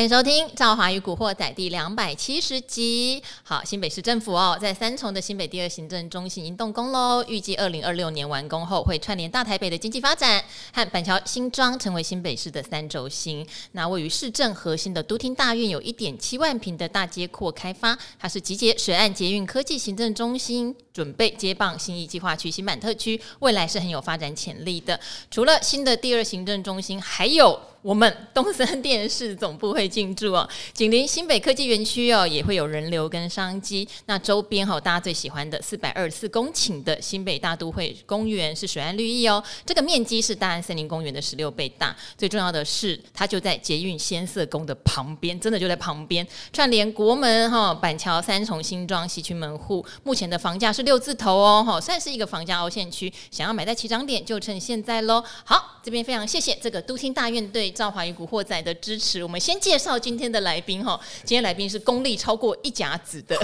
欢迎收听《赵华与古惑仔》第两百七十集。好，新北市政府哦，在三重的新北第二行政中心已经动工喽，预计二零二六年完工后，会串联大台北的经济发展和板桥新庄，成为新北市的三轴心。那位于市政核心的都厅大院，有一点七万坪的大街廓开发，它是集结水岸捷运科技行政中心，准备接棒新义计划区新版特区，未来是很有发展潜力的。除了新的第二行政中心，还有。我们东森电视总部会进驻哦，紧邻新北科技园区哦，也会有人流跟商机。那周边哈，大家最喜欢的四百二十四公顷的新北大都会公园是水岸绿意哦，这个面积是大安森林公园的十六倍大。最重要的是，它就在捷运先啬宫的旁边，真的就在旁边，串联国门哈、板桥、三重、新庄、西区门户。目前的房价是六字头哦，哈，算是一个房价凹陷区。想要买在起涨点，就趁现在喽。好，这边非常谢谢这个都厅大院对。赵华与古惑仔的支持，我们先介绍今天的来宾哈。今天来宾是功力超过一甲子的，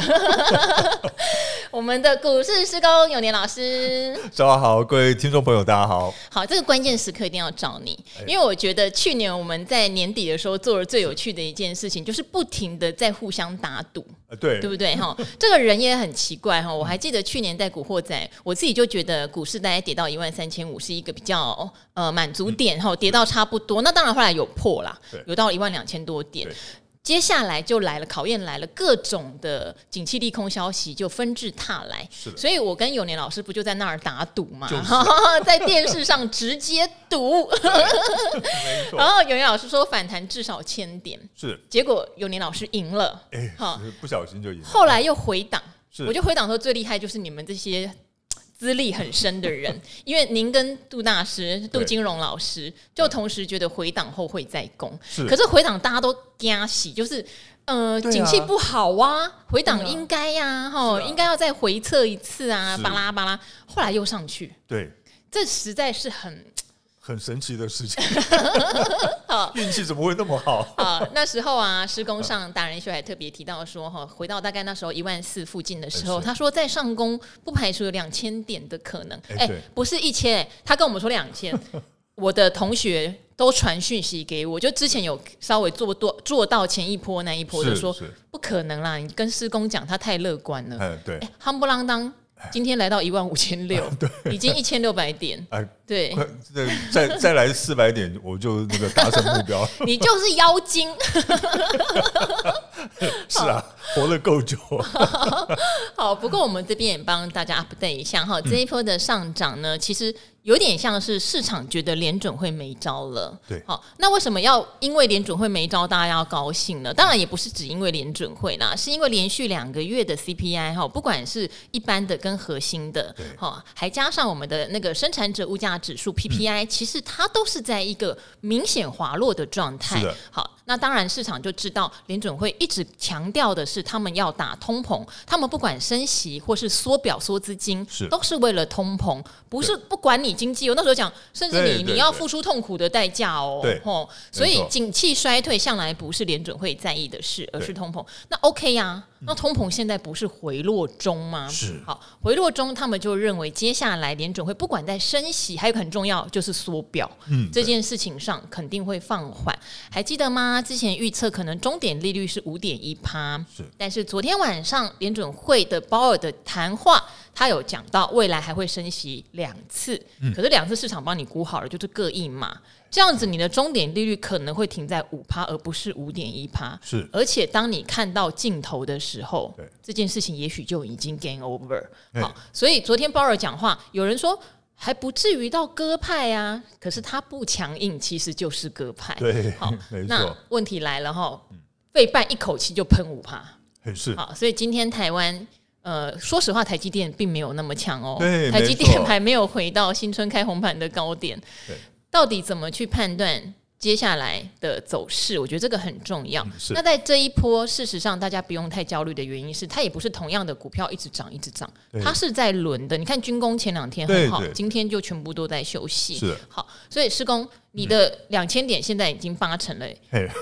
我们的股市施工永年老师。早上好，各位听众朋友，大家好。好，这个关键时刻一定要找你，因为我觉得去年我们在年底的时候做了最有趣的一件事情，就是不停的在互相打赌，对，对不对哈？这个人也很奇怪哈。我还记得去年在古惑仔，我自己就觉得股市大概跌到一万三千五是一个比较呃满足点哈，跌到差不多。那当然后来有破啦，有到一万两千多点。接下来就来了考验，来了各种的景气利空消息就纷至沓来。所以我跟永年老师不就在那儿打赌嘛，就是、在电视上直接赌。然后永年老师说反弹至少千点，是。结果永年老师赢了，哎，好，不小心就赢。后来又回档，我就回档说最厉害就是你们这些。资历很深的人，因为您跟杜大师、杜金荣老师就同时觉得回档后会再攻，可是回档大家都惊喜，就是呃，景气不好啊，回档应该呀，哈，应该要再回测一次啊，巴拉巴拉，后来又上去，对，这实在是很。很神奇的事情，好，运气怎么会那么好？啊，那时候啊，施工上达人秀还特别提到说，哈，回到大概那时候一万四附近的时候，他说在上工不排除有两千点的可能。哎，不是一千，他跟我们说两千。我的同学都传讯息给我，就之前有稍微做多做到前一波那一波的说，不可能啦，你跟施工讲，他太乐观了。哎，对，夯不啷当。今天来到一万五千六，对，已经一千六百点，哎，对，再再来四百点，我就那个达成目标。你就是妖精，是啊，活了够久。好，不过我们这边也帮大家 update 一下哈，这一波的上涨呢，其实。有点像是市场觉得联准会没招了，对，好，那为什么要因为联准会没招，大家要高兴呢？当然也不是只因为联准会啦，是因为连续两个月的 CPI 哈，不管是一般的跟核心的，哈，还加上我们的那个生产者物价指数 PPI，嗯，其实它都是在一个明显滑落的状态，好。那当然，市场就知道联准会一直强调的是，他们要打通膨，他们不管升息或是缩表缩资金，是都是为了通膨，不是不管你经济。我那时候讲，甚至你你要付出痛苦的代价哦，对，吼，所以景气衰退向来不是联准会在意的事，而是通膨。那 OK 呀、啊。那通膨现在不是回落中吗？是，好，回落中，他们就认为接下来联准会不管在升息，还有很重要就是缩表，嗯，这件事情上肯定会放缓。还记得吗？之前预测可能终点利率是五点一趴，是，但是昨天晚上联准会的鲍尔的谈话，他有讲到未来还会升息两次，嗯，可是两次市场帮你估好了，就是各一码。这样子，你的终点利率可能会停在五趴，而不是五点一趴。是，而且当你看到尽头的时候，这件事情也许就已经 game over。好，所以昨天鲍尔讲话，有人说还不至于到鸽派啊，可是他不强硬，其实就是鸽派。对，好，那问题来了哈，费半一口气就喷五趴，是。好，所以今天台湾，呃，说实话，台积电并没有那么强哦，台积电还没有回到新春开红盘的高点。对。到底怎么去判断接下来的走势？我觉得这个很重要。那在这一波，事实上大家不用太焦虑的原因是，它也不是同样的股票一直涨一直涨，它是在轮的。你看军工前两天很好，今天就全部都在休息。是好，所以施工，你的两千点现在已经八成了，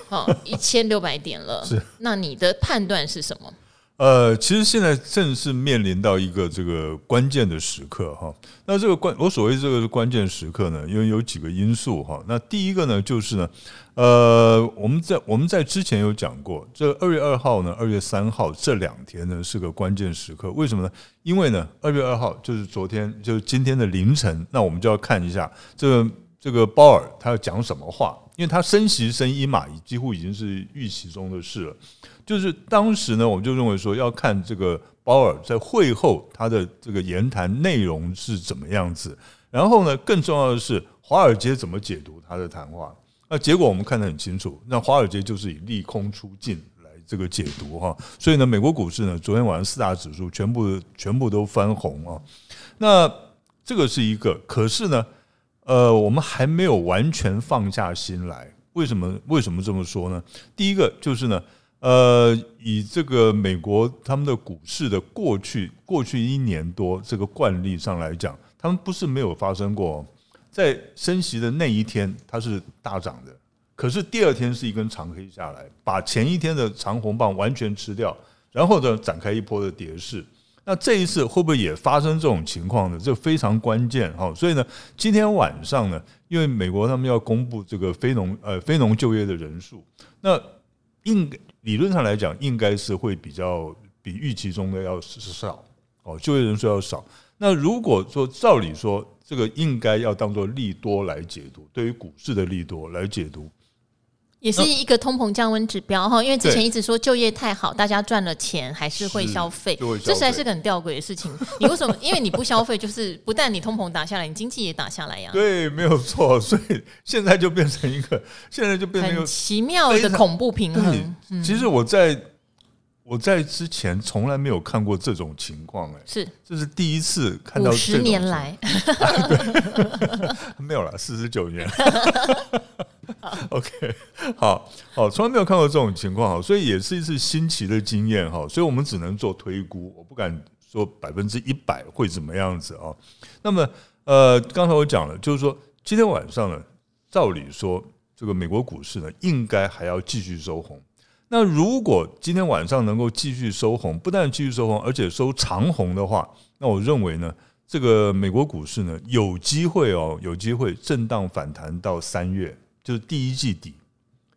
好一千六百点了。是，那你的判断是什么？呃，其实现在正是面临到一个这个关键的时刻哈。那这个关，我所谓这个关键时刻呢，因为有几个因素哈。那第一个呢，就是呢，呃，我们在我们在之前有讲过，这二月二号呢，二月三号这两天呢是个关键时刻。为什么呢？因为呢，二月二号就是昨天，就是今天的凌晨，那我们就要看一下这个这个鲍尔他要讲什么话，因为他升息升一码，几乎已经是预期中的事了。就是当时呢，我们就认为说要看这个鲍尔在会后他的这个言谈内容是怎么样子，然后呢，更重要的是华尔街怎么解读他的谈话。那结果我们看得很清楚，那华尔街就是以利空出尽来这个解读哈。所以呢，美国股市呢，昨天晚上四大指数全部全部都翻红啊。那这个是一个，可是呢，呃，我们还没有完全放下心来。为什么？为什么这么说呢？第一个就是呢。呃，以这个美国他们的股市的过去过去一年多这个惯例上来讲，他们不是没有发生过，在升息的那一天它是大涨的，可是第二天是一根长黑下来，把前一天的长红棒完全吃掉，然后呢展开一波的跌势。那这一次会不会也发生这种情况呢？这非常关键哈。所以呢，今天晚上呢，因为美国他们要公布这个非农呃非农就业的人数，那应。理论上来讲，应该是会比较比预期中的要少哦，就业人数要少。那如果说照理说，这个应该要当做利多来解读，对于股市的利多来解读。也是一个通膨降温指标哈，因为之前一直说就业太好，大家赚了钱还是会消费，这实在是个很吊诡的事情。你为什么？因为你不消费，就是不但你通膨打下来，你经济也打下来呀。对，没有错。所以现在就变成一个，现在就变成一个奇妙的恐怖平衡。其实我在我在之前从来没有看过这种情况，哎，是这是第一次看到。十年来，没有了，四十九年。OK，好好，从来没有看过这种情况哈，所以也是一次新奇的经验哈，所以我们只能做推估，我不敢说百分之一百会怎么样子啊。那么，呃，刚才我讲了，就是说今天晚上呢，照理说这个美国股市呢，应该还要继续收红。那如果今天晚上能够继续收红，不但继续收红，而且收长红的话，那我认为呢，这个美国股市呢，有机会哦，有机会震荡反弹到三月。就是第一季底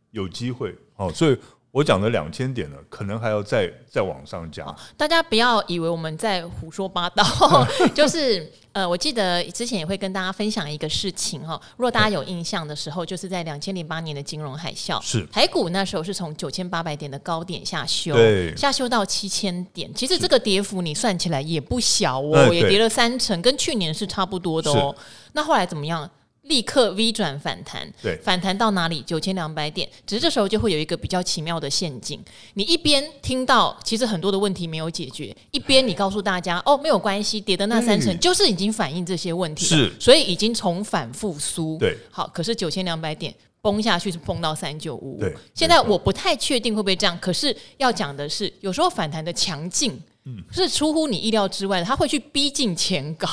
有机会哦，所以我讲的两千点呢，可能还要再再往上加。大家不要以为我们在胡说八道，就是呃，我记得之前也会跟大家分享一个事情哈。如果大家有印象的时候，就是在两千零八年的金融海啸，是台股那时候是从九千八百点的高点下修，下修到七千点。其实这个跌幅你算起来也不小哦，也跌了三成，跟去年是差不多的哦。那后来怎么样？立刻 V 转反弹，对，反弹到哪里？九千两百点。只是这时候就会有一个比较奇妙的陷阱，你一边听到其实很多的问题没有解决，一边你告诉大家哦，没有关系，跌的那三成就是已经反映这些问题了，是，所以已经重返复苏。对，好，可是九千两百点崩下去是崩到三九五五。对，现在我不太确定会不会这样，可是要讲的是，有时候反弹的强劲，嗯，是出乎你意料之外的，它会去逼近前高。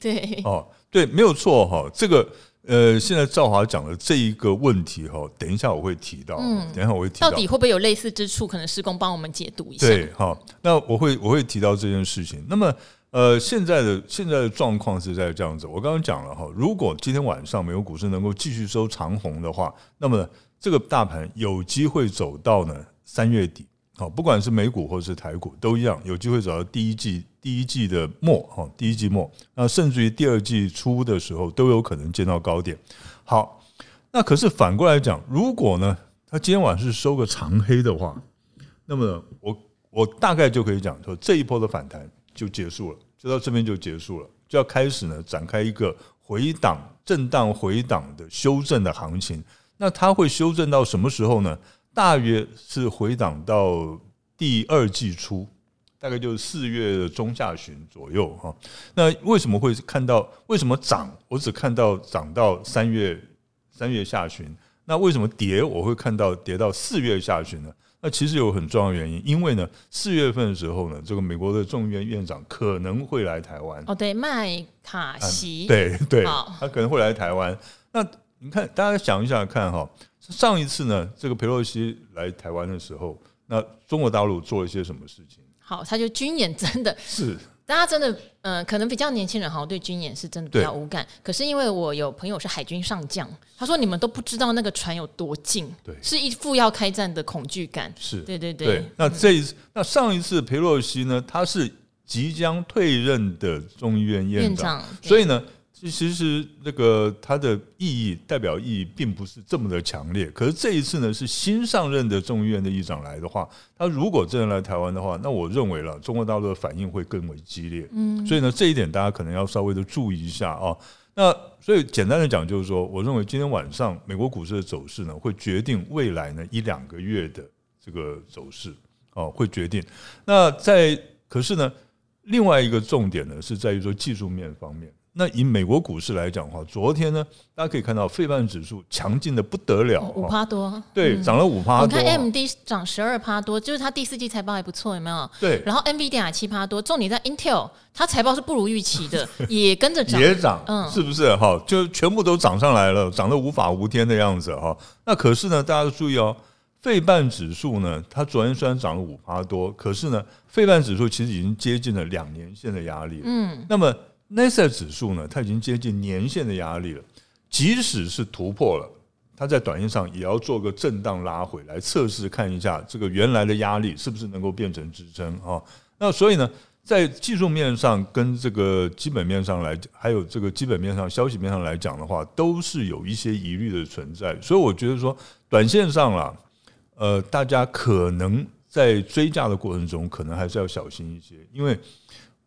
对，对哦，对，没有错哈，这个。呃，现在赵华讲的这一个问题哈，等一下我会提到，嗯，等一下我会提到，到底会不会有类似之处？可能施工帮我们解读一下。对，好，那我会我会提到这件事情。那么，呃，现在的现在的状况是在这样子。我刚刚讲了哈，如果今天晚上美国股市能够继续收长红的话，那么这个大盘有机会走到呢三月底。好，不管是美股或是台股都一样，有机会走到第一季第一季的末，哈，第一季末，那甚至于第二季初的时候都有可能见到高点。好，那可是反过来讲，如果呢，它今天晚上是收个长黑的话，那么我我大概就可以讲说，这一波的反弹就结束了，就到这边就结束了，就要开始呢展开一个回档、震荡回档的修正的行情。那它会修正到什么时候呢？大约是回档到第二季初，大概就是四月的中下旬左右哈。那为什么会看到？为什么涨？我只看到涨到三月三月下旬。那为什么跌？我会看到跌到四月下旬呢？那其实有很重要的原因，因为呢，四月份的时候呢，这个美国的众议院院长可能会来台湾。哦，对，麦卡锡，对对，他可能会来台湾。那你看，大家想一想看哈。上一次呢，这个佩洛西来台湾的时候，那中国大陆做了一些什么事情？好，他就军演真的 是。大家真的，嗯、呃，可能比较年轻人好像对军演是真的比较无感。可是因为我有朋友是海军上将，他说你们都不知道那个船有多近，对，是一副要开战的恐惧感。是，对对对。对，那这一次，那上一次裴洛西呢，他是即将退任的众议院院长，所以呢。其实，那个它的意义代表意义并不是这么的强烈。可是这一次呢，是新上任的众议院的议长来的话，他如果真的来台湾的话，那我认为了中国大陆的反应会更为激烈。嗯，所以呢，这一点大家可能要稍微的注意一下啊。那所以简单的讲，就是说，我认为今天晚上美国股市的走势呢，会决定未来呢一两个月的这个走势哦，会决定。那在可是呢，另外一个重点呢，是在于说技术面方面。那以美国股市来讲的话，昨天呢，大家可以看到费半指数强劲的不得了，五趴多，对，涨了五趴多。你看 AMD 涨十二趴多，就是它第四季财报还不错，有没有？对。然后 NVIDIA 七趴多，重点在 Intel，它财报是不如预期的，也跟着涨，也涨，嗯，是不是？哈，就全部都涨上来了，涨得无法无天的样子哈。那可是呢，大家都注意哦，费半指数呢，它昨天虽然涨了五趴多，可是呢，费半指数其实已经接近了两年线的压力，嗯，那么。纳斯达克指数呢，它已经接近年线的压力了。即使是突破了，它在短线上也要做个震荡拉回来测试，看一下这个原来的压力是不是能够变成支撑啊？那所以呢，在技术面上跟这个基本面上来，还有这个基本面上消息面上来讲的话，都是有一些疑虑的存在。所以我觉得说，短线上啦，呃，大家可能在追价的过程中，可能还是要小心一些，因为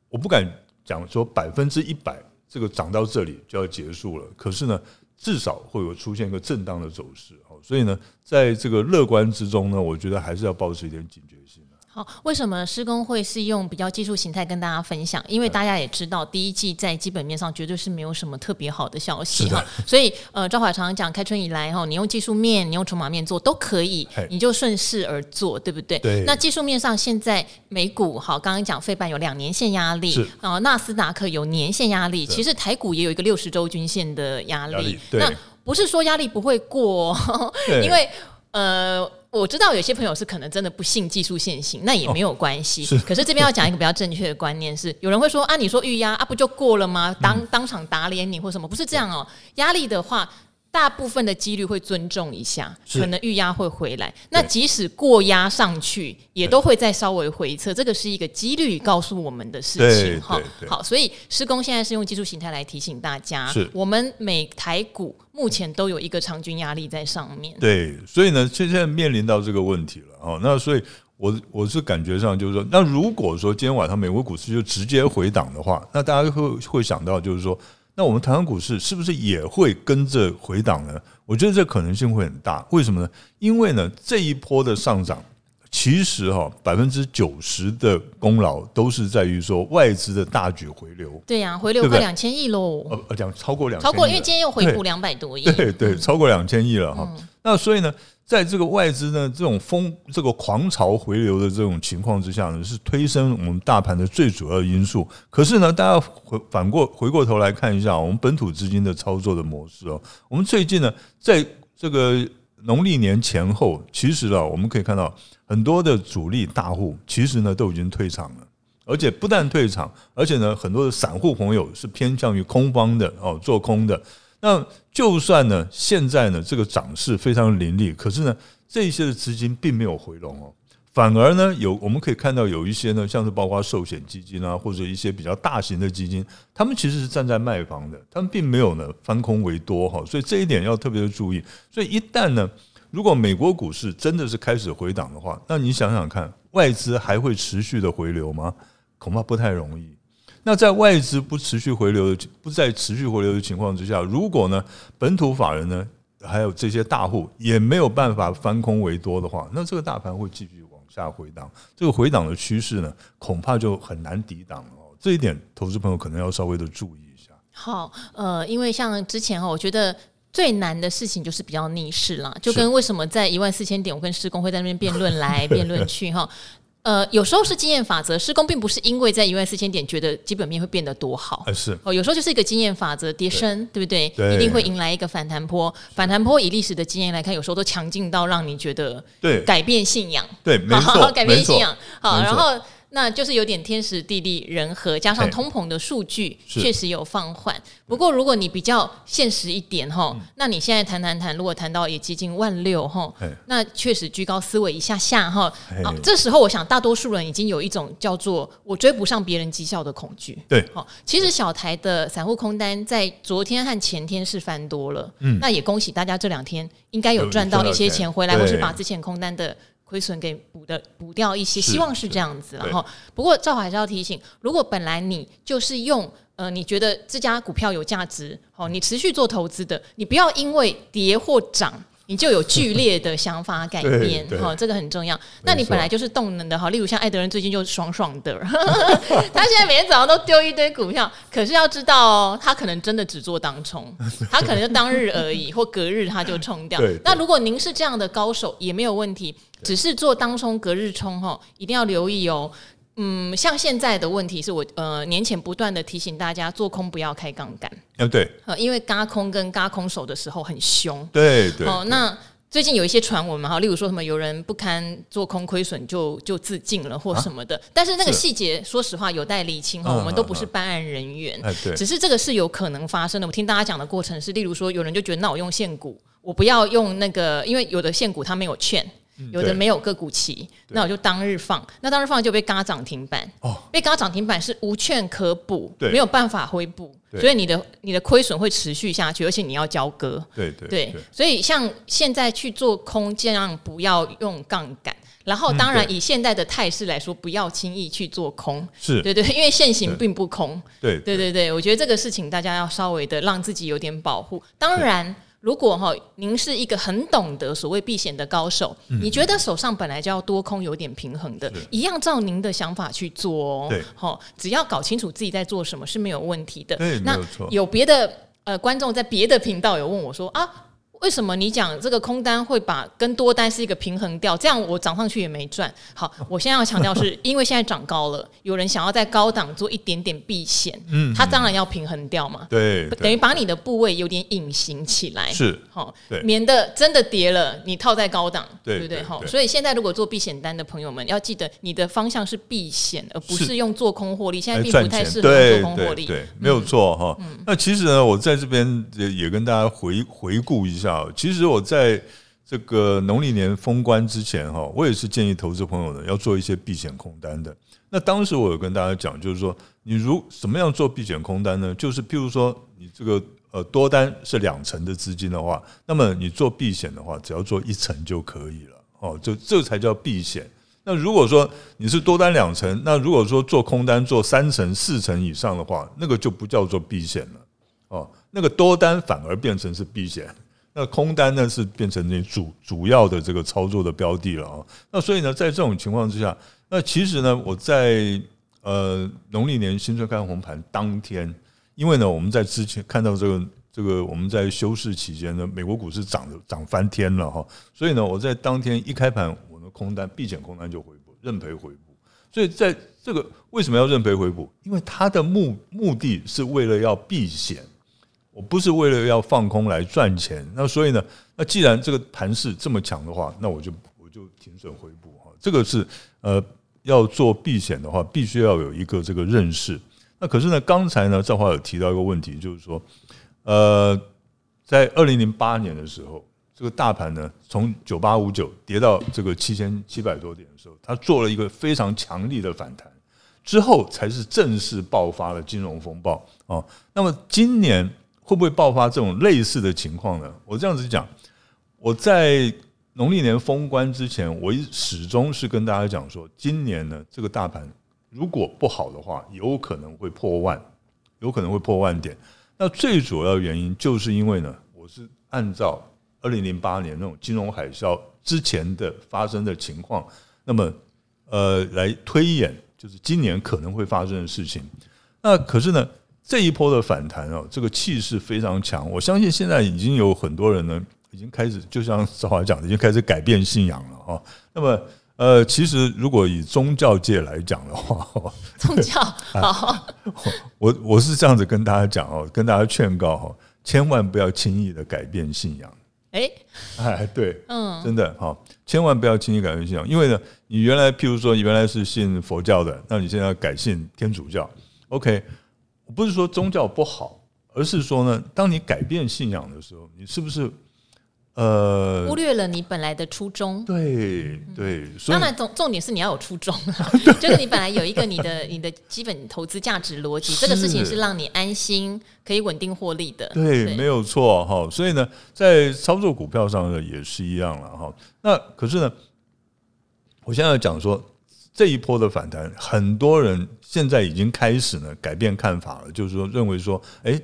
我不敢。讲说百分之一百这个涨到这里就要结束了，可是呢，至少会有出现一个震荡的走势，所以呢，在这个乐观之中呢，我觉得还是要保持一点警觉性。好，为什么施工会是用比较技术形态跟大家分享？因为大家也知道，第一季在基本面上绝对是没有什么特别好的消息哈。所以呃，赵华常常讲，开春以来哈，你用技术面，你用筹码面做都可以，你就顺势而做，对不对？对。那技术面上，现在美股好，刚刚讲费半有两年线压力，然后纳斯达克有年线压力，其实台股也有一个六十周均线的压力，力。那不是说压力不会过，因为呃。我知道有些朋友是可能真的不信技术线型，那也没有关系。是，可是这边要讲一个比较正确的观念是，有人会说啊，你说预压啊，不就过了吗？当当场打脸你或什么？不是这样哦，压力的话。大部分的几率会尊重一下，可能预压会回来。那即使过压上去，也都会再稍微回测。这个是一个几率告诉我们的事情哈。好，所以施工现在是用技术形态来提醒大家，我们每台股目前都有一个长均压力在上面。对，所以呢，现在面临到这个问题了哦。那所以我我是感觉上就是说，那如果说今天晚上美国股市就直接回档的话，那大家会会想到就是说。那我们台湾股市是不是也会跟着回档呢？我觉得这可能性会很大。为什么呢？因为呢，这一波的上涨，其实哈百分之九十的功劳都是在于说外资的大举回流。对呀、啊，回流快两千亿喽。呃，两超过两，超过，因为今天又回补两百多亿。对对，超过两千亿了哈。嗯、那所以呢？在这个外资呢这种风这个狂潮回流的这种情况之下呢，是推升我们大盘的最主要的因素。可是呢，大家回反过回过头来看一下我们本土资金的操作的模式哦。我们最近呢，在这个农历年前后，其实啊，我们可以看到很多的主力大户其实呢都已经退场了，而且不但退场，而且呢，很多的散户朋友是偏向于空方的哦，做空的。那就算呢，现在呢，这个涨势非常凌厉，可是呢，这些的资金并没有回笼哦，反而呢，有我们可以看到有一些呢，像是包括寿险基金啊，或者一些比较大型的基金，他们其实是站在卖方的，他们并没有呢翻空为多哈，所以这一点要特别的注意。所以一旦呢，如果美国股市真的是开始回档的话，那你想想看，外资还会持续的回流吗？恐怕不太容易。那在外资不持续回流的不再持续回流的情况之下，如果呢本土法人呢还有这些大户也没有办法翻空为多的话，那这个大盘会继续往下回档，这个回档的趋势呢恐怕就很难抵挡了哦。这一点投资朋友可能要稍微的注意一下。好，呃，因为像之前哈，我觉得最难的事情就是比较逆势啦，就跟为什么在一万四千点，我跟施工会在那边辩论来辩论去哈。呃，有时候是经验法则，施工并不是因为在一万四千点觉得基本面会变得多好，是。哦，有时候就是一个经验法则，跌深对，对不对？对，一定会迎来一个反弹坡，反弹坡以历史的经验来看，有时候都强劲到让你觉得对。改变信仰，对，没错，改变信仰，好，然后那就是有点天时地利人和，加上通膨的数据确实有放缓。不过如果你比较现实一点哈，那你现在谈谈谈，如果谈到也接近万六哈，那确实居高思维一下下哈。啊，这时候我想大多数人已经有一种叫做我追不上别人绩效的恐惧。对，好，其实小台的散户空单在昨天和前天是翻多了，嗯，那也恭喜大家这两天应该有赚到一些钱回来，或是把之前空单的。亏损给补的补掉一些，希望是这样子。然后，不过赵华还是要提醒，如果本来你就是用呃，你觉得这家股票有价值，哦，你持续做投资的，你不要因为跌或涨。你就有剧烈的想法改变，哈，这个很重要。那你本来就是动能的哈，例如像艾德人最近就爽爽的，他现在每天早上都丢一堆股票，可是要知道哦，他可能真的只做当冲，他可能就当日而已，或隔日他就冲掉。那如果您是这样的高手也没有问题，只是做当冲隔日冲哈，一定要留意哦。嗯，像现在的问题是我呃年前不断的提醒大家做空不要开杠杆，啊对，呃因为嘎空跟嘎空手的时候很凶，对对。哦，那最近有一些传闻嘛哈，例如说什么有人不堪做空亏损就就自尽了或什么的，但是那个细节说实话有待厘清哈，我们都不是办案人员，只是这个是有可能发生的。我听大家讲的过程是，例如说有人就觉得那我用现股，我不要用那个，因为有的现股它没有券。有的没有个股期，那我就当日放，那当日放就被嘎涨停板，哦，被嘎涨停板是无券可补，没有办法恢复，所以你的你的亏损会持续下去，而且你要交割，对对对，所以像现在去做空，尽量不要用杠杆，然后当然以现在的态势来说，不要轻易去做空，是。对对，因为现行并不空，对对。对对，我觉得这个事情大家要稍微的让自己有点保护，当然。如果哈，您是一个很懂得所谓避险的高手，嗯、你觉得手上本来就要多空有点平衡的，一样照您的想法去做哦。对，好，只要搞清楚自己在做什么是没有问题的。对，那有别的呃观众在别的频道有问我说啊。为什么你讲这个空单会把跟多单是一个平衡掉？这样我涨上去也没赚。好，我现在要强调是 因为现在涨高了，有人想要在高档做一点点避险，嗯，他当然要平衡掉嘛。对，等于把你的部位有点隐形起来，是好，免得真的跌了，你套在高档，对不对？好，所以现在如果做避险单的朋友们要记得，你的方向是避险，而不是用做空获利。现在并不太适合做空获利，对，没有错哈。那其实呢，我在这边也也跟大家回回顾一下。其实我在这个农历年封关之前哈，我也是建议投资朋友呢要做一些避险空单的。那当时我有跟大家讲，就是说你如怎么样做避险空单呢？就是譬如说你这个呃多单是两成的资金的话，那么你做避险的话，只要做一成就可以了哦，就这才叫避险。那如果说你是多单两成，那如果说做空单做三成、四成以上的话，那个就不叫做避险了哦，那个多单反而变成是避险。那空单呢是变成那主主要的这个操作的标的了啊。那所以呢，在这种情况之下，那其实呢，我在呃农历年新春开红盘当天，因为呢我们在之前看到这个这个我们在休市期间呢，美国股市涨的涨翻天了哈，所以呢我在当天一开盘，我的空单避险空单就回补，认赔回补。所以在这个为什么要认赔回补？因为它的目目的是为了要避险。我不是为了要放空来赚钱，那所以呢，那既然这个盘势这么强的话，那我就我就停损回补哈。这个是呃要做避险的话，必须要有一个这个认识。那可是呢，刚才呢赵华有提到一个问题，就是说，呃，在二零零八年的时候，这个大盘呢从九八五九跌到这个七千七百多点的时候，它做了一个非常强力的反弹，之后才是正式爆发了金融风暴啊。那么今年。会不会爆发这种类似的情况呢？我这样子讲，我在农历年封关之前，我始终是跟大家讲说，今年呢，这个大盘如果不好的话，有可能会破万，有可能会破万点。那最主要原因就是因为呢，我是按照二零零八年那种金融海啸之前的发生的情况，那么呃来推演，就是今年可能会发生的事情。那可是呢？这一波的反弹哦，这个气势非常强。我相信现在已经有很多人呢，已经开始就像赵华讲的，已经开始改变信仰了哈。那么，呃，其实如果以宗教界来讲的话，宗教好，我我是这样子跟大家讲哦，跟大家劝告哈，千万不要轻易的改变信仰哎哎，对，嗯，真的哈，千万不要轻易改变信仰，因为呢，你原来譬如说原来是信佛教的，那你现在要改信天主教，OK，我不是说宗教不好，而是说呢，当你改变信仰的时候，你是不是？呃，忽略了你本来的初衷。对对，当然重重点是你要有初衷啊，就是你本来有一个你的你的基本投资价值逻辑，这个事情是让你安心可以稳定获利的。对，没有错哈。所以呢，在操作股票上呢也是一样了哈。那可是呢，我现在要讲说这一波的反弹，很多人现在已经开始呢改变看法了，就是说认为说，哎，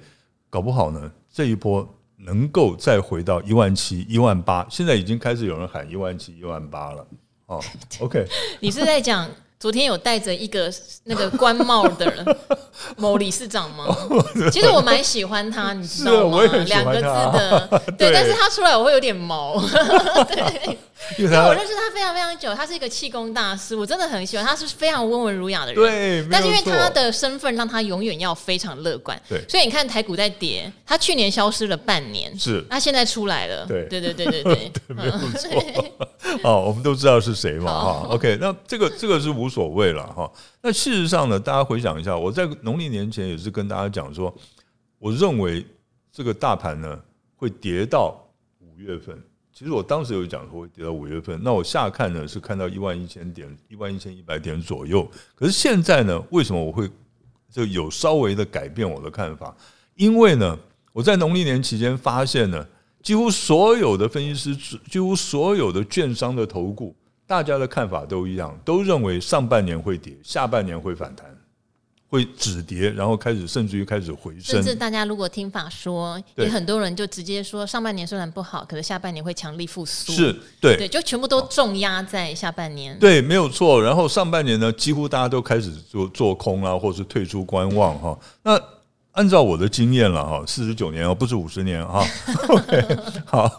搞不好呢这一波。能够再回到一万七、一万八，现在已经开始有人喊一万七、一万八了。哦，OK，你是在讲昨天有戴着一个那个官帽的人 某理事长吗？其实我蛮喜欢他，你知道吗？两个字的，对，但是他出来我会有点毛，对。因为我认识他非常非常久，他是一个气功大师，我真的很喜欢，他是非常温文儒雅的人。对，但是因为他的身份让他永远要非常乐观。对，所以你看台股在跌，他去年消失了半年，是，他现在出来了。对，对，对，对，对，对，对，没有错。哦，我们都知道是谁嘛，哈。OK，那这个这个是无所谓了哈。那事实上呢，大家回想一下，我在农历年前也是跟大家讲说，我认为这个大盘呢会跌到五月份。其实我当时有讲说会跌到五月份，那我下看呢是看到一万一千点、一万一千一百点左右。可是现在呢，为什么我会就有稍微的改变我的看法？因为呢，我在农历年期间发现呢，几乎所有的分析师、几乎所有的券商的投顾，大家的看法都一样，都认为上半年会跌，下半年会反弹。会止跌，然后开始甚至于开始回升。甚至大家如果听法说，也很多人就直接说，上半年虽然不好，可是下半年会强力复苏。是对，对，就全部都重压在下半年。对，没有错。然后上半年呢，几乎大家都开始做做空啊，或是退出观望哈。那按照我的经验了哈，四十九年哦，不是五十年哈。OK，好，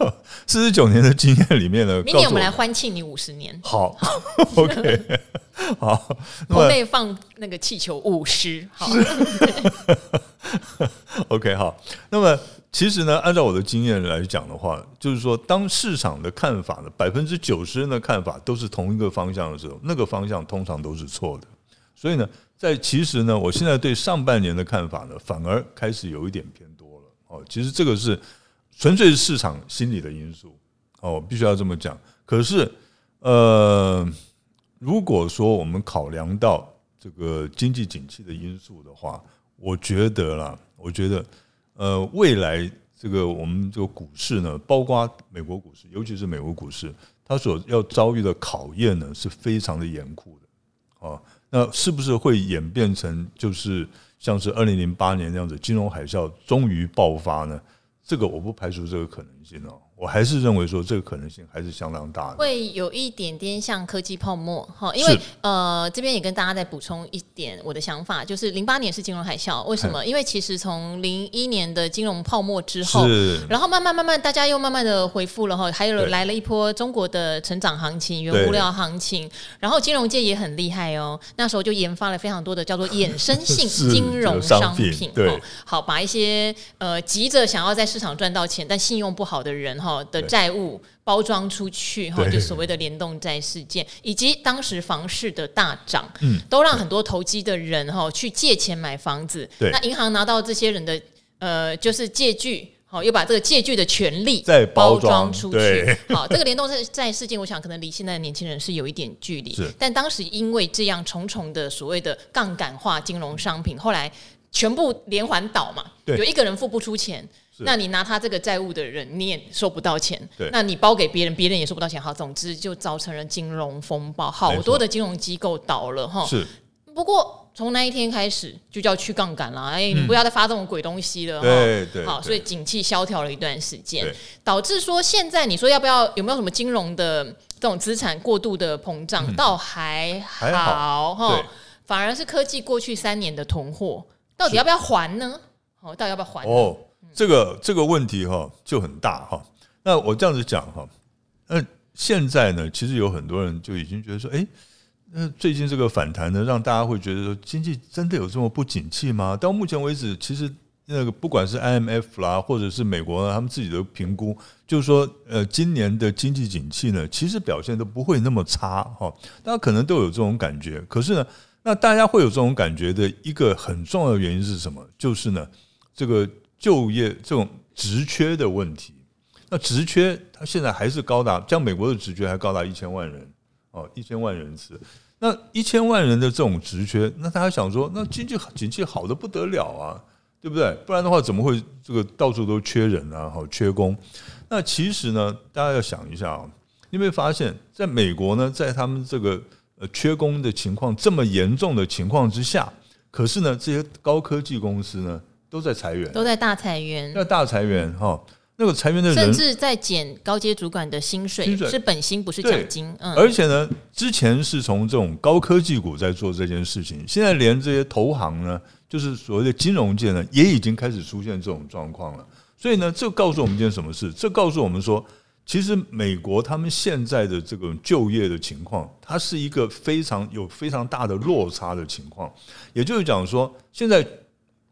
四十九年的经验里面呢，明年我们来欢庆你五十年。好，OK，好，我可以放那个气球五十。好，OK，好。那么其实呢，按照我的经验来讲的话，就是说，当市场的看法呢，百分之九十人的看法都是同一个方向的时候，那个方向通常都是错的。所以呢。在其实呢，我现在对上半年的看法呢，反而开始有一点偏多了。哦，其实这个是纯粹是市场心理的因素。哦，必须要这么讲。可是，呃，如果说我们考量到这个经济景气的因素的话，我觉得啦，我觉得，呃，未来这个我们这个股市呢，包括美国股市，尤其是美国股市，它所要遭遇的考验呢，是非常的严酷的。哦。那是不是会演变成就是像是二零零八年那样子金融海啸终于爆发呢？这个我不排除这个可能性哦。我还是认为说这个可能性还是相当大的，会有一点点像科技泡沫哈，因为呃这边也跟大家再补充一点我的想法，就是零八年是金融海啸，为什么？因为其实从零一年的金融泡沫之后，然后慢慢慢慢大家又慢慢的恢复了哈，还有来了一波中国的成长行情、原物料行情，然后金融界也很厉害哦，那时候就研发了非常多的叫做衍生性 金融商品，对，好把一些呃急着想要在市场赚到钱但信用不好的人。的债务包装出去哈，就所谓的联动债事件，以及当时房市的大涨，嗯，都让很多投机的人哈去借钱买房子。那银行拿到这些人的呃，就是借据，好，又把这个借据的权利再包装出去。好，这个联动债事件，我想可能离现在的年轻人是有一点距离。但当时因为这样重重的所谓的杠杆化金融商品，后来全部连环倒嘛，有一个人付不出钱。那你拿他这个债务的人，你也收不到钱。对，那你包给别人，别人也收不到钱。好，总之就造成了金融风暴，好多的金融机构倒了哈。是。不过从那一天开始，就叫去杠杆了。哎、欸，你不要再发这种鬼东西了哈。对对。好，所以景气萧条了一段时间，导致说现在你说要不要有没有什么金融的这种资产过度的膨胀，倒还好哈。反而是科技过去三年的囤货，到底要不要还呢？哦，到底要不要还？哦。这个这个问题哈就很大哈。那我这样子讲哈，那现在呢，其实有很多人就已经觉得说，哎，那最近这个反弹呢，让大家会觉得说，经济真的有这么不景气吗？到目前为止，其实那个不管是 IMF 啦，或者是美国呢，他们自己的评估，就是说，呃，今年的经济景气呢，其实表现都不会那么差哈。大家可能都有这种感觉，可是呢，那大家会有这种感觉的一个很重要的原因是什么？就是呢，这个就业这种职缺的问题。那职缺它现在还是高达，像美国的职缺还高达一千万人哦，一千万人次。那一千万人的这种职缺，那大家想说，那经济景气好的不得了啊。对不对？不然的话，怎么会这个到处都缺人啊？好，缺工。那其实呢，大家要想一下啊，你有没有发现，在美国呢，在他们这个呃缺工的情况这么严重的情况之下，可是呢，这些高科技公司呢都在裁员，都在大裁员，那大裁员哈。那个裁员的人甚至在减高阶主管的薪水，薪水是本薪不是奖金。嗯，而且呢，之前是从这种高科技股在做这件事情，现在连这些投行呢。就是所谓的金融界呢，也已经开始出现这种状况了。所以呢，这告诉我们一件什么事？这告诉我们说，其实美国他们现在的这个就业的情况，它是一个非常有非常大的落差的情况。也就是讲说，现在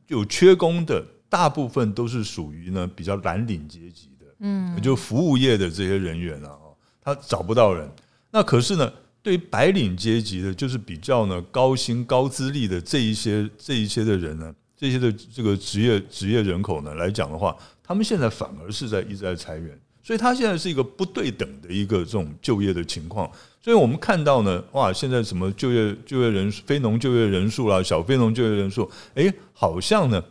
有缺工的大部分都是属于呢比较蓝领阶级的，嗯，就服务业的这些人员啊，他找不到人。那可是呢？对于白领阶级的，就是比较呢高薪高资历的这一些这一些的人呢，这些的这个职业职业人口呢来讲的话，他们现在反而是在一直在裁员，所以他现在是一个不对等的一个这种就业的情况。所以我们看到呢，哇，现在什么就业就业人非农就业人数啦，小非农就业人数，哎，好像呢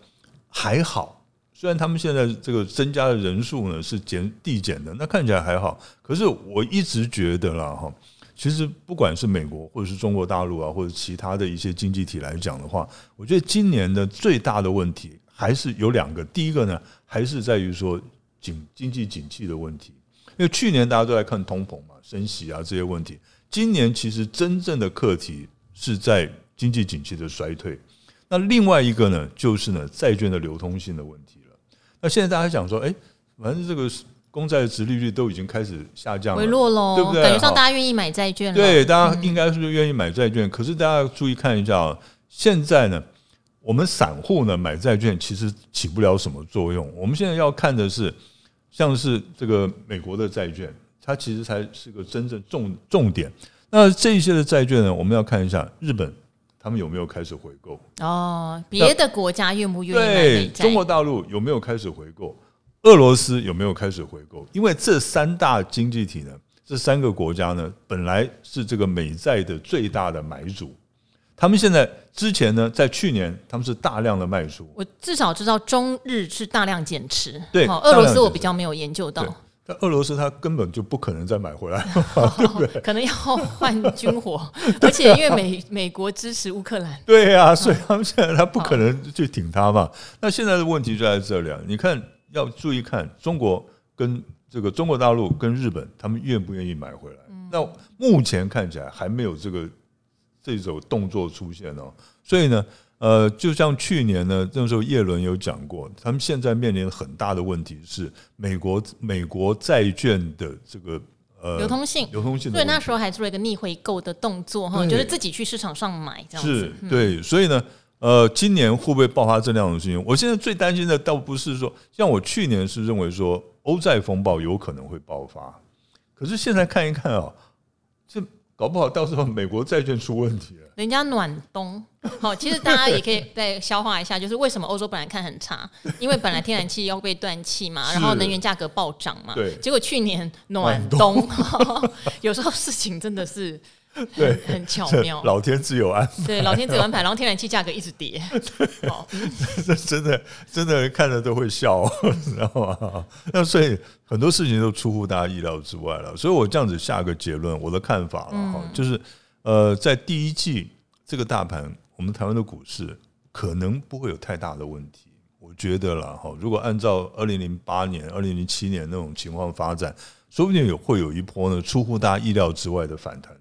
还好，虽然他们现在这个增加的人数呢是减递减的，那看起来还好，可是我一直觉得啦哈。其实不管是美国或者是中国大陆啊，或者其他的一些经济体来讲的话，我觉得今年的最大的问题还是有两个。第一个呢，还是在于说经经济景气的问题，因为去年大家都在看通膨嘛、升息啊这些问题。今年其实真正的课题是在经济景气的衰退。那另外一个呢，就是呢债券的流通性的问题了。那现在大家想说，哎，反正这个。公债的殖利率都已经开始下降了，回落喽，对不对？感觉上大家愿意买债券了。对，大家应该是愿意买债券。可是大家注意看一下啊，现在呢，我们散户呢买债券其实起不了什么作用。我们现在要看的是，像是这个美国的债券，它其实才是个真正重重点。那这一些的债券呢，我们要看一下日本他们有没有开始回购哦，别的国家愿不愿意买？对，中国大陆有没有开始回购？俄罗斯有没有开始回购？因为这三大经济体呢，这三个国家呢，本来是这个美债的最大的买主。他们现在之前呢，在去年他们是大量的卖出。我至少知道中日是大量减持。对，俄罗斯我比较没有研究到。但俄罗斯他根本就不可能再买回来，对不对？可能要换军火，而且因为美美国支持乌克兰。对呀，所以他们现在他不可能去挺他嘛。那现在的问题就在这里啊，你看。要注意看中国跟这个中国大陆跟日本，他们愿不愿意买回来？那目前看起来还没有这个这种动作出现哦。所以呢，呃，就像去年呢，那时候叶伦有讲过，他们现在面临很大的问题是美国美国债券的这个呃流通性，流通性。对，那时候还做了一个逆回购的动作哈，就是自己去市场上买这样子。是，对，所以呢。呃，今年会不会爆发这样的事情？我现在最担心的倒不是说，像我去年是认为说欧债风暴有可能会爆发，可是现在看一看啊，这搞不好到时候美国债券出问题了。人家暖冬，好，其实大家也可以再消化一下，就是为什么欧洲本来看很差，因为本来天然气要被断气嘛，然后能源价格暴涨嘛，对，结果去年暖冬，有时候事情真的是。对，很巧妙。老天自有安排。对，老天自有安排。然后天然气价格一直跌，好，这真的真的看着都会笑，知道吗？那所以很多事情都出乎大家意料之外了。所以我这样子下个结论，我的看法了哈，就是呃，在第一季这个大盘，我们台湾的股市可能不会有太大的问题。我觉得了哈，如果按照二零零八年、二零零七年那种情况发展，说不定有会有一波呢出乎大家意料之外的反弹。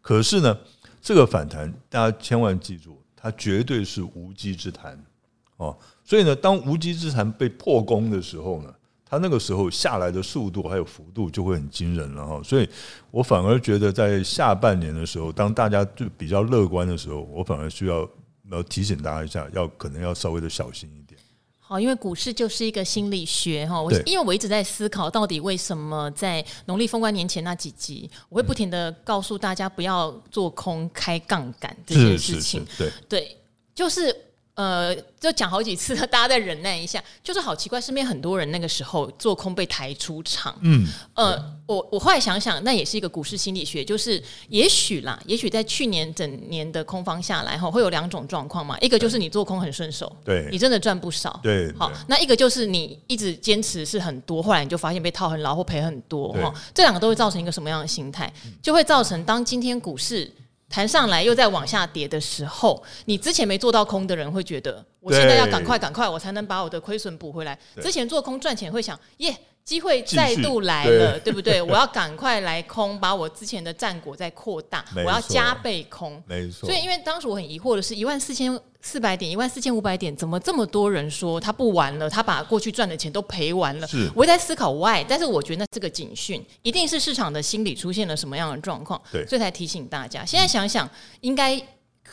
可是呢，这个反弹大家千万记住，它绝对是无稽之谈哦。所以呢，当无稽之谈被破功的时候呢，它那个时候下来的速度还有幅度就会很惊人了哈。所以我反而觉得，在下半年的时候，当大家就比较乐观的时候，我反而需要要提醒大家一下，要可能要稍微的小心一点。好，因为股市就是一个心理学哈。我因为我一直在思考，到底为什么在农历封关年前那几集，我会不停的告诉大家不要做空开杠杆这件事情。对对，就是。呃，就讲好几次了，大家再忍耐一下。就是好奇怪，身边很多人那个时候做空被抬出场。嗯，呃，我我后来想想，那也是一个股市心理学，就是也许啦，也许在去年整年的空方下来哈，会有两种状况嘛。一个就是你做空很顺手，对，你真的赚不少。对，好，那一个就是你一直坚持是很多，后来你就发现被套很牢或赔很多哈。这两个都会造成一个什么样的心态？就会造成当今天股市。弹上来又在往下跌的时候，你之前没做到空的人会觉得，我现在要赶快赶快，我才能把我的亏损补回来。之前做空赚钱会想，耶。机会再度来了，对，对不对？我要赶快来空，把我之前的战果再扩大，我要加倍空。没错。所以，因为当时我很疑惑的是，一万四千四百点，一万四千五百点，怎么这么多人说他不玩了？他把过去赚的钱都赔完了。是。我也在思考 why，但是我觉得那这个警讯一定是市场的心理出现了什么样的状况，对，所以才提醒大家。现在想想，应该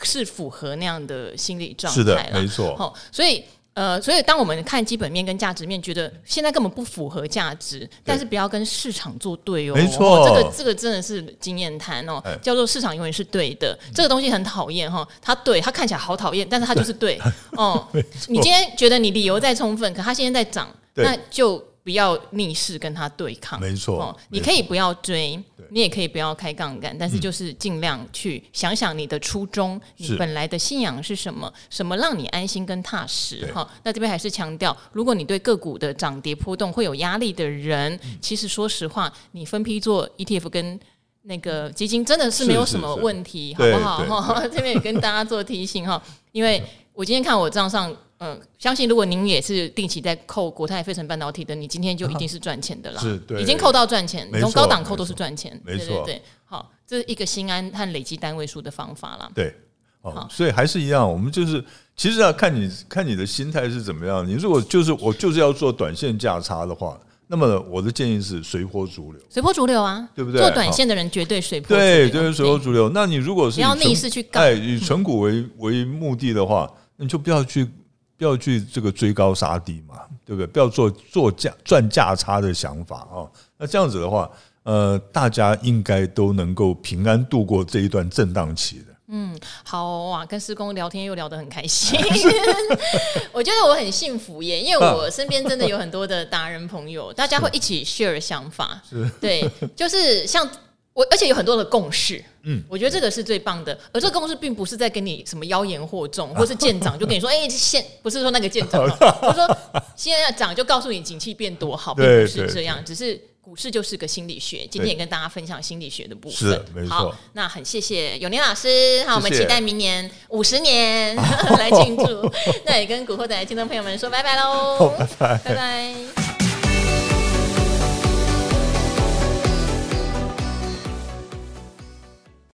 是符合那样的心理状态。是的，没错。好，所以。呃，所以当我们看基本面跟价值面，觉得现在根本不符合价值，但是不要跟市场作对哦。没错，哦，这个这个真的是经验谈哦，哎，叫做市场永远是对的。这个东西很讨厌哈，它对，它看起来好讨厌，但是它就是对 哦。你今天觉得你理由再充分，可它现在在涨，那就。不要逆势跟他对抗，没错。哦，你可以不要追，你也可以不要开杠杆，但是就是尽量去想想你的初衷，你本来的信仰是什么？什么让你安心跟踏实？哈，那这边还是强调，如果你对个股的涨跌波动会有压力的人，其实说实话，你分批做 ETF 跟那个基金真的是没有什么问题，好不好？哈，这边也跟大家做提醒哈，因为我今天看我账上。嗯，相信如果您也是定期在扣国泰、费城半导体的，你今天就一定是赚钱的啦。是，对，已经扣到赚钱，从高档扣都是赚钱。没错，对对对，好，这是一个心安和累积单位数的方法啦。对，哦，所以还是一样，我们就是其实要看你看你的心态是怎么样。你如果就是我就是要做短线价差的话，那么我的建议是随波逐流，随波逐流啊，对不对？做短线的人绝对随波逐流，对，就是随波逐流。那你如果是要逆势去干，哎，以存股为为目的的话，你就不要去。不要去这个追高杀低嘛，对不对？不要做做价赚价差的想法啊。那这样子的话，呃，大家应该都能够平安度过这一段震荡期的。嗯，好哇，跟施工聊天又聊得很开心，我觉得我很幸福耶，因为我身边真的有很多的达人朋友，大家会一起 share 想法，对，就是像。我而且有很多的共识，嗯，我觉得这个是最棒的。而这个共识并不是在跟你什么妖言惑众，或是舰长就跟你说，哎、欸，现不是说那个见涨，不是说现在要涨就告诉你景气变多好，并不是这样。只是股市就是个心理学，今天也跟大家分享心理学的部分。好，那很谢谢永年老师，好，我们期待明年五十年 来庆祝。那也跟古惑仔的听众朋友们说拜拜喽，拜拜。